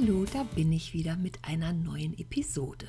Hallo, da bin ich wieder mit einer neuen Episode.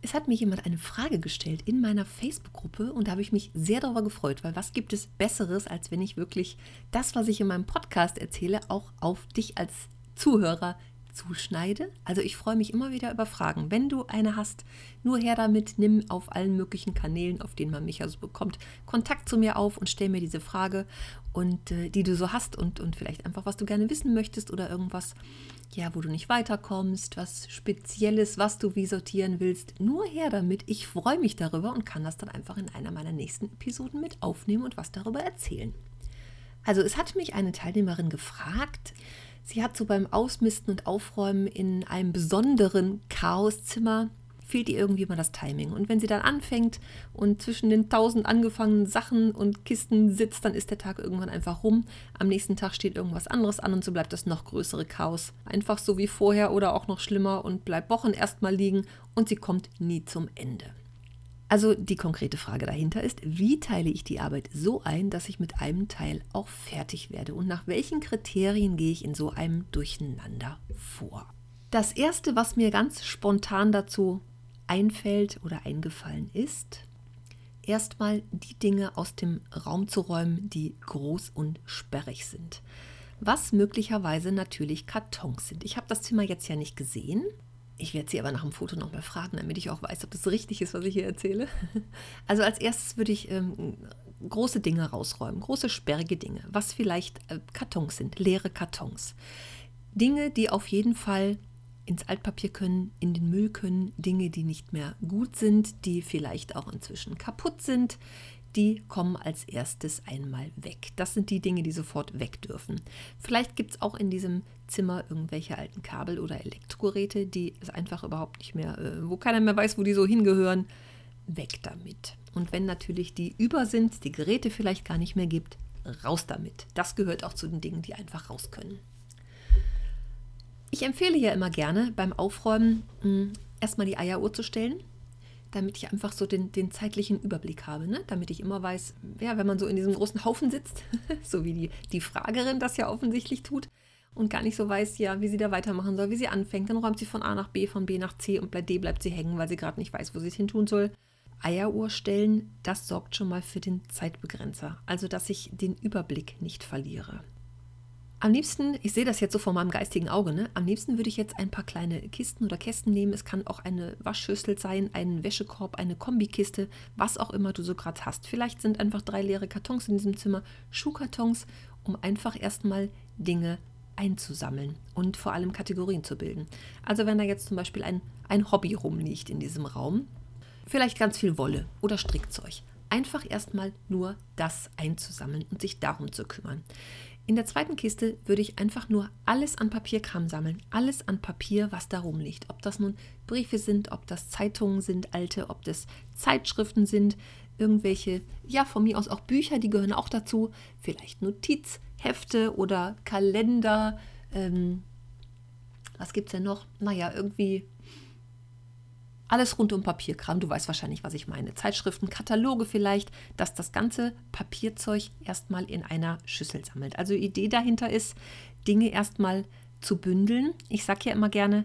Es hat mir jemand eine Frage gestellt in meiner Facebook-Gruppe und da habe ich mich sehr darüber gefreut, weil was gibt es Besseres, als wenn ich wirklich das, was ich in meinem Podcast erzähle, auch auf dich als Zuhörer zuschneide. Also ich freue mich immer wieder über Fragen. Wenn du eine hast, nur her damit, nimm auf allen möglichen Kanälen, auf denen man mich also bekommt, Kontakt zu mir auf und stell mir diese Frage und äh, die du so hast und, und vielleicht einfach, was du gerne wissen möchtest oder irgendwas, ja, wo du nicht weiterkommst, was Spezielles, was du wie sortieren willst. Nur her damit. Ich freue mich darüber und kann das dann einfach in einer meiner nächsten Episoden mit aufnehmen und was darüber erzählen. Also es hat mich eine Teilnehmerin gefragt, Sie hat so beim Ausmisten und Aufräumen in einem besonderen Chaoszimmer fehlt ihr irgendwie mal das Timing. Und wenn sie dann anfängt und zwischen den tausend angefangenen Sachen und Kisten sitzt, dann ist der Tag irgendwann einfach rum. Am nächsten Tag steht irgendwas anderes an und so bleibt das noch größere Chaos. Einfach so wie vorher oder auch noch schlimmer und bleibt Wochen erstmal liegen und sie kommt nie zum Ende. Also die konkrete Frage dahinter ist, wie teile ich die Arbeit so ein, dass ich mit einem Teil auch fertig werde und nach welchen Kriterien gehe ich in so einem Durcheinander vor? Das Erste, was mir ganz spontan dazu einfällt oder eingefallen ist, erstmal die Dinge aus dem Raum zu räumen, die groß und sperrig sind. Was möglicherweise natürlich Kartons sind. Ich habe das Zimmer jetzt ja nicht gesehen, ich werde sie aber nach dem Foto nochmal fragen, damit ich auch weiß, ob das richtig ist, was ich hier erzähle. Also als erstes würde ich ähm, große Dinge rausräumen, große sperrige Dinge, was vielleicht äh, Kartons sind, leere Kartons. Dinge, die auf jeden Fall ins Altpapier können, in den Müll können, Dinge, die nicht mehr gut sind, die vielleicht auch inzwischen kaputt sind, die kommen als erstes einmal weg. Das sind die Dinge, die sofort weg dürfen. Vielleicht gibt es auch in diesem Zimmer irgendwelche alten Kabel oder Elektrogeräte, die es einfach überhaupt nicht mehr, äh, wo keiner mehr weiß, wo die so hingehören. Weg damit. Und wenn natürlich die über sind, die Geräte vielleicht gar nicht mehr gibt, raus damit. Das gehört auch zu den Dingen, die einfach raus können. Ich empfehle ja immer gerne beim Aufräumen hm, erstmal die Eieruhr zu stellen damit ich einfach so den, den zeitlichen Überblick habe, ne? damit ich immer weiß, ja, wenn man so in diesem großen Haufen sitzt, so wie die, die Fragerin das ja offensichtlich tut und gar nicht so weiß, ja, wie sie da weitermachen soll, wie sie anfängt, dann räumt sie von A nach B, von B nach C und bei D bleibt sie hängen, weil sie gerade nicht weiß, wo sie es hin tun soll. Eieruhr stellen, das sorgt schon mal für den Zeitbegrenzer, also dass ich den Überblick nicht verliere. Am liebsten, ich sehe das jetzt so vor meinem geistigen Auge, ne? am liebsten würde ich jetzt ein paar kleine Kisten oder Kästen nehmen. Es kann auch eine Waschschüssel sein, ein Wäschekorb, eine Kombikiste, was auch immer du so gerade hast. Vielleicht sind einfach drei leere Kartons in diesem Zimmer, Schuhkartons, um einfach erstmal Dinge einzusammeln und vor allem Kategorien zu bilden. Also wenn da jetzt zum Beispiel ein, ein Hobby rumliegt in diesem Raum, vielleicht ganz viel Wolle oder Strickzeug. Einfach erstmal nur das einzusammeln und sich darum zu kümmern. In der zweiten Kiste würde ich einfach nur alles an Papierkram sammeln. Alles an Papier, was da rumliegt. Ob das nun Briefe sind, ob das Zeitungen sind, alte, ob das Zeitschriften sind, irgendwelche, ja, von mir aus auch Bücher, die gehören auch dazu. Vielleicht Notizhefte oder Kalender. Ähm, was gibt es denn noch? Naja, irgendwie alles rund um Papierkram, du weißt wahrscheinlich, was ich meine. Zeitschriften, Kataloge vielleicht, dass das ganze Papierzeug erstmal in einer Schüssel sammelt. Also Idee dahinter ist, Dinge erstmal zu bündeln. Ich sage ja immer gerne,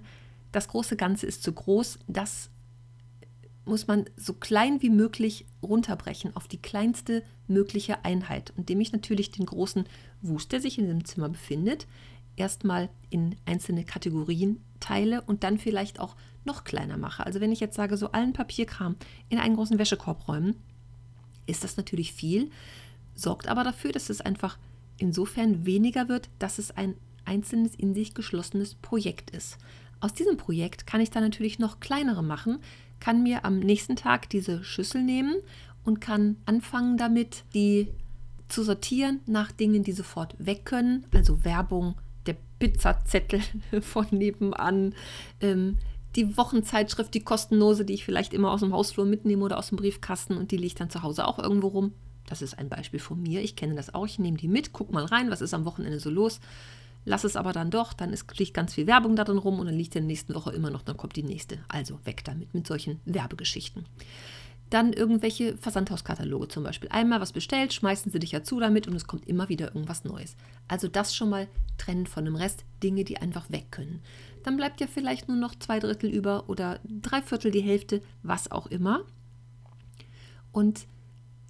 das große Ganze ist zu groß. Das muss man so klein wie möglich runterbrechen auf die kleinste mögliche Einheit, indem ich natürlich den großen Wust, der sich in dem Zimmer befindet, erstmal in einzelne Kategorien teile und dann vielleicht auch noch kleiner mache. Also wenn ich jetzt sage, so allen Papierkram in einen großen Wäschekorb räumen, ist das natürlich viel, sorgt aber dafür, dass es einfach insofern weniger wird, dass es ein einzelnes in sich geschlossenes Projekt ist. Aus diesem Projekt kann ich dann natürlich noch kleinere machen, kann mir am nächsten Tag diese Schüssel nehmen und kann anfangen damit, die zu sortieren nach Dingen, die sofort weg können, also Werbung, der Pizzazettel von nebenan, ähm, die Wochenzeitschrift, die kostenlose, die ich vielleicht immer aus dem Hausflur mitnehme oder aus dem Briefkasten und die liegt dann zu Hause auch irgendwo rum. Das ist ein Beispiel von mir. Ich kenne das auch. Ich nehme die mit, guck mal rein, was ist am Wochenende so los. Lass es aber dann doch, dann ist, liegt ganz viel Werbung da drin rum und dann liegt in der nächsten Woche immer noch, dann kommt die nächste. Also weg damit mit solchen Werbegeschichten. Dann irgendwelche Versandhauskataloge zum Beispiel. Einmal was bestellt, schmeißen sie dich ja zu damit und es kommt immer wieder irgendwas Neues. Also das schon mal trennen von dem Rest, Dinge, die einfach weg können. Dann bleibt ja vielleicht nur noch zwei Drittel über oder drei Viertel die Hälfte, was auch immer. Und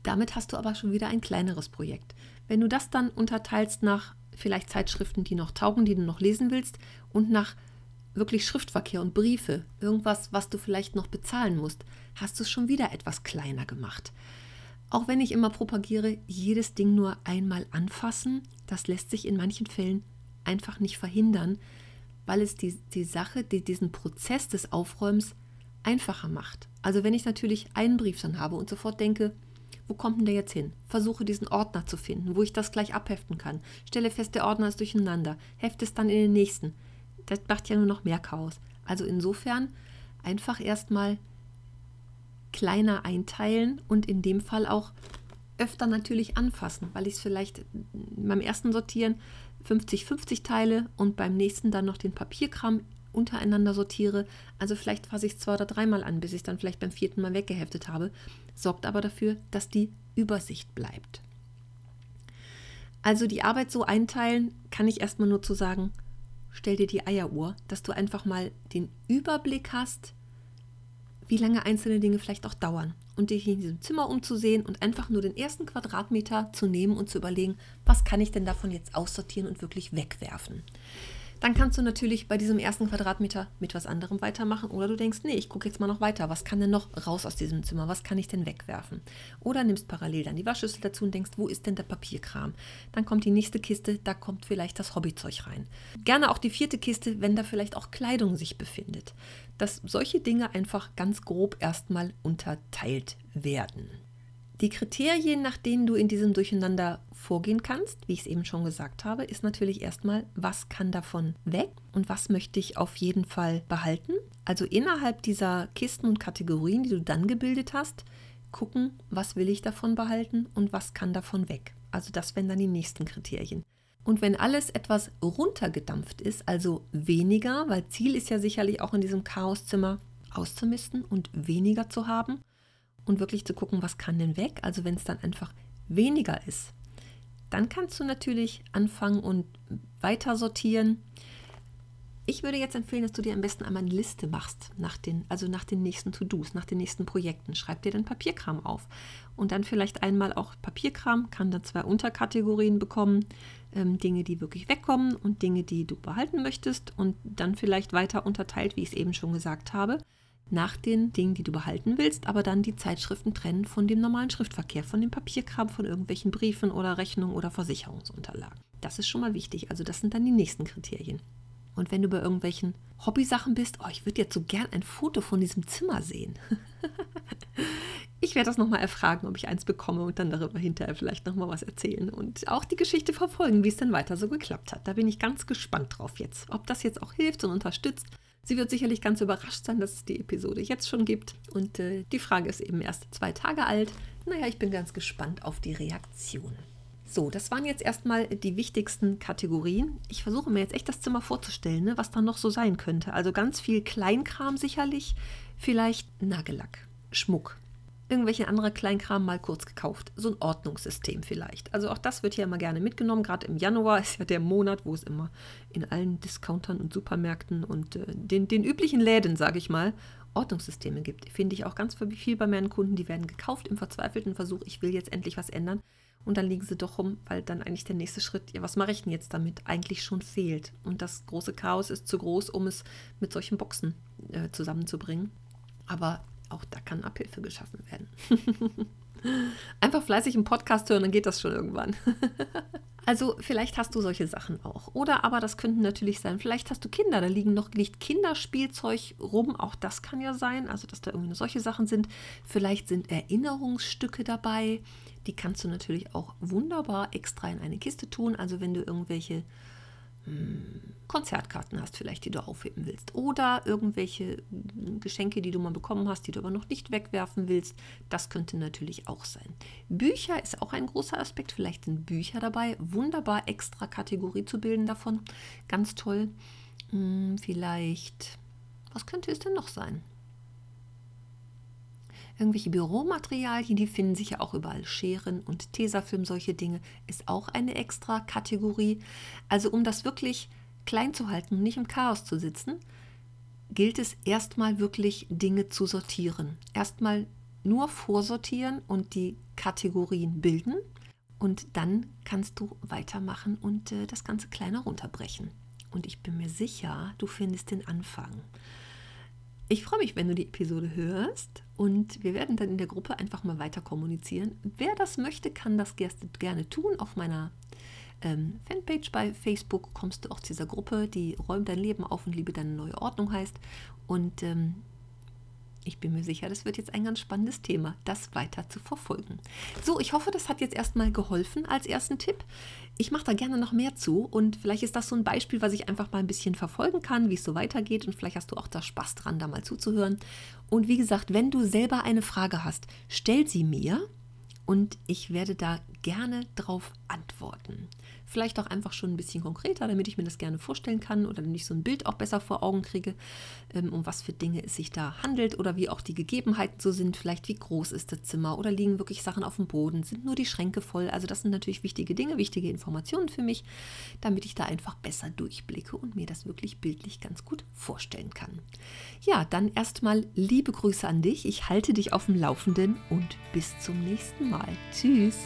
damit hast du aber schon wieder ein kleineres Projekt. Wenn du das dann unterteilst nach vielleicht Zeitschriften, die noch taugen, die du noch lesen willst und nach wirklich Schriftverkehr und Briefe, irgendwas, was du vielleicht noch bezahlen musst, hast du es schon wieder etwas kleiner gemacht. Auch wenn ich immer propagiere, jedes Ding nur einmal anfassen, das lässt sich in manchen Fällen einfach nicht verhindern, weil es die, die Sache, die, diesen Prozess des Aufräumens einfacher macht. Also wenn ich natürlich einen Brief dann habe und sofort denke, wo kommt denn der jetzt hin? Versuche diesen Ordner zu finden, wo ich das gleich abheften kann. Stelle fest, der Ordner ist durcheinander. Hefte es dann in den nächsten. Das macht ja nur noch mehr Chaos. Also insofern einfach erstmal kleiner einteilen und in dem Fall auch öfter natürlich anfassen, weil ich es vielleicht beim ersten Sortieren 50-50 teile und beim nächsten dann noch den Papierkram untereinander sortiere. Also vielleicht fasse ich es zwei oder dreimal an, bis ich es dann vielleicht beim vierten Mal weggeheftet habe. Sorgt aber dafür, dass die Übersicht bleibt. Also die Arbeit so einteilen, kann ich erstmal nur zu sagen, stell dir die Eieruhr, dass du einfach mal den Überblick hast, wie lange einzelne Dinge vielleicht auch dauern und dich in diesem Zimmer umzusehen und einfach nur den ersten Quadratmeter zu nehmen und zu überlegen, was kann ich denn davon jetzt aussortieren und wirklich wegwerfen. Dann kannst du natürlich bei diesem ersten Quadratmeter mit was anderem weitermachen oder du denkst, nee, ich gucke jetzt mal noch weiter. Was kann denn noch raus aus diesem Zimmer? Was kann ich denn wegwerfen? Oder nimmst parallel dann die Waschschüssel dazu und denkst, wo ist denn der Papierkram? Dann kommt die nächste Kiste, da kommt vielleicht das Hobbyzeug rein. Gerne auch die vierte Kiste, wenn da vielleicht auch Kleidung sich befindet. Dass solche Dinge einfach ganz grob erstmal unterteilt werden. Die Kriterien, nach denen du in diesem Durcheinander vorgehen kannst, wie ich es eben schon gesagt habe, ist natürlich erstmal, was kann davon weg und was möchte ich auf jeden Fall behalten. Also innerhalb dieser Kisten und Kategorien, die du dann gebildet hast, gucken, was will ich davon behalten und was kann davon weg. Also das wären dann die nächsten Kriterien. Und wenn alles etwas runtergedampft ist, also weniger, weil Ziel ist ja sicherlich auch in diesem Chaoszimmer auszumisten und weniger zu haben, und wirklich zu gucken, was kann denn weg. Also wenn es dann einfach weniger ist, dann kannst du natürlich anfangen und weiter sortieren. Ich würde jetzt empfehlen, dass du dir am besten einmal eine Liste machst, nach den, also nach den nächsten To-Dos, nach den nächsten Projekten. Schreib dir dann Papierkram auf. Und dann vielleicht einmal auch Papierkram, kann dann zwei Unterkategorien bekommen. Ähm, Dinge, die wirklich wegkommen und Dinge, die du behalten möchtest. Und dann vielleicht weiter unterteilt, wie ich es eben schon gesagt habe nach den Dingen, die du behalten willst, aber dann die Zeitschriften trennen von dem normalen Schriftverkehr, von dem Papierkram, von irgendwelchen Briefen oder Rechnungen oder Versicherungsunterlagen. Das ist schon mal wichtig. Also das sind dann die nächsten Kriterien. Und wenn du bei irgendwelchen Hobbysachen bist, oh, ich würde jetzt so gern ein Foto von diesem Zimmer sehen. ich werde das nochmal erfragen, ob ich eins bekomme und dann darüber hinterher vielleicht nochmal was erzählen und auch die Geschichte verfolgen, wie es denn weiter so geklappt hat. Da bin ich ganz gespannt drauf jetzt, ob das jetzt auch hilft und unterstützt Sie wird sicherlich ganz überrascht sein, dass es die Episode jetzt schon gibt. Und äh, die Frage ist eben erst zwei Tage alt. Naja, ich bin ganz gespannt auf die Reaktion. So, das waren jetzt erstmal die wichtigsten Kategorien. Ich versuche mir jetzt echt das Zimmer vorzustellen, ne, was da noch so sein könnte. Also ganz viel Kleinkram sicherlich, vielleicht Nagellack, Schmuck, irgendwelche andere Kleinkram mal kurz gekauft. So ein Ordnungssystem vielleicht. Also auch das wird hier immer gerne mitgenommen. Gerade im Januar ist ja der Monat, wo es immer in allen Discountern und Supermärkten und äh, den, den üblichen Läden, sage ich mal, Ordnungssysteme gibt. Finde ich auch ganz viel bei meinen Kunden. Die werden gekauft im verzweifelten Versuch, ich will jetzt endlich was ändern. Und dann liegen sie doch rum, weil dann eigentlich der nächste Schritt, ja, was mache ich denn jetzt damit, eigentlich schon fehlt. Und das große Chaos ist zu groß, um es mit solchen Boxen äh, zusammenzubringen. Aber auch da kann Abhilfe geschaffen werden. Einfach fleißig einen Podcast hören, dann geht das schon irgendwann. Also vielleicht hast du solche Sachen auch. Oder aber das könnten natürlich sein, vielleicht hast du Kinder, da liegen noch liegt Kinderspielzeug rum, auch das kann ja sein, also dass da irgendwie solche Sachen sind. Vielleicht sind Erinnerungsstücke dabei, die kannst du natürlich auch wunderbar extra in eine Kiste tun. Also wenn du irgendwelche Konzertkarten hast vielleicht, die du aufheben willst. Oder irgendwelche Geschenke, die du mal bekommen hast, die du aber noch nicht wegwerfen willst. Das könnte natürlich auch sein. Bücher ist auch ein großer Aspekt. Vielleicht sind Bücher dabei. Wunderbar extra Kategorie zu bilden davon. Ganz toll. Hm, vielleicht, was könnte es denn noch sein? Irgendwelche Büromaterialien, die finden sich ja auch überall. Scheren und Tesafilm, solche Dinge, ist auch eine extra Kategorie. Also um das wirklich klein zu halten und nicht im Chaos zu sitzen, gilt es erstmal wirklich Dinge zu sortieren. Erstmal nur vorsortieren und die Kategorien bilden und dann kannst du weitermachen und äh, das Ganze kleiner runterbrechen. Und ich bin mir sicher, du findest den Anfang. Ich freue mich, wenn du die Episode hörst und wir werden dann in der Gruppe einfach mal weiter kommunizieren. Wer das möchte, kann das gerne tun. Auf meiner ähm, Fanpage bei Facebook kommst du auch zu dieser Gruppe, die Räumt dein Leben auf und liebe deine neue Ordnung heißt. Und ähm, ich bin mir sicher, das wird jetzt ein ganz spannendes Thema, das weiter zu verfolgen. So, ich hoffe, das hat jetzt erstmal geholfen als ersten Tipp. Ich mache da gerne noch mehr zu und vielleicht ist das so ein Beispiel, was ich einfach mal ein bisschen verfolgen kann, wie es so weitergeht und vielleicht hast du auch da Spaß dran, da mal zuzuhören. Und wie gesagt, wenn du selber eine Frage hast, stell sie mir und ich werde da gerne drauf antworten. Vielleicht auch einfach schon ein bisschen konkreter, damit ich mir das gerne vorstellen kann oder damit ich so ein Bild auch besser vor Augen kriege, ähm, um was für Dinge es sich da handelt oder wie auch die Gegebenheiten so sind. Vielleicht wie groß ist das Zimmer oder liegen wirklich Sachen auf dem Boden, sind nur die Schränke voll. Also das sind natürlich wichtige Dinge, wichtige Informationen für mich, damit ich da einfach besser durchblicke und mir das wirklich bildlich ganz gut vorstellen kann. Ja, dann erstmal liebe Grüße an dich. Ich halte dich auf dem Laufenden und bis zum nächsten Mal. Tschüss.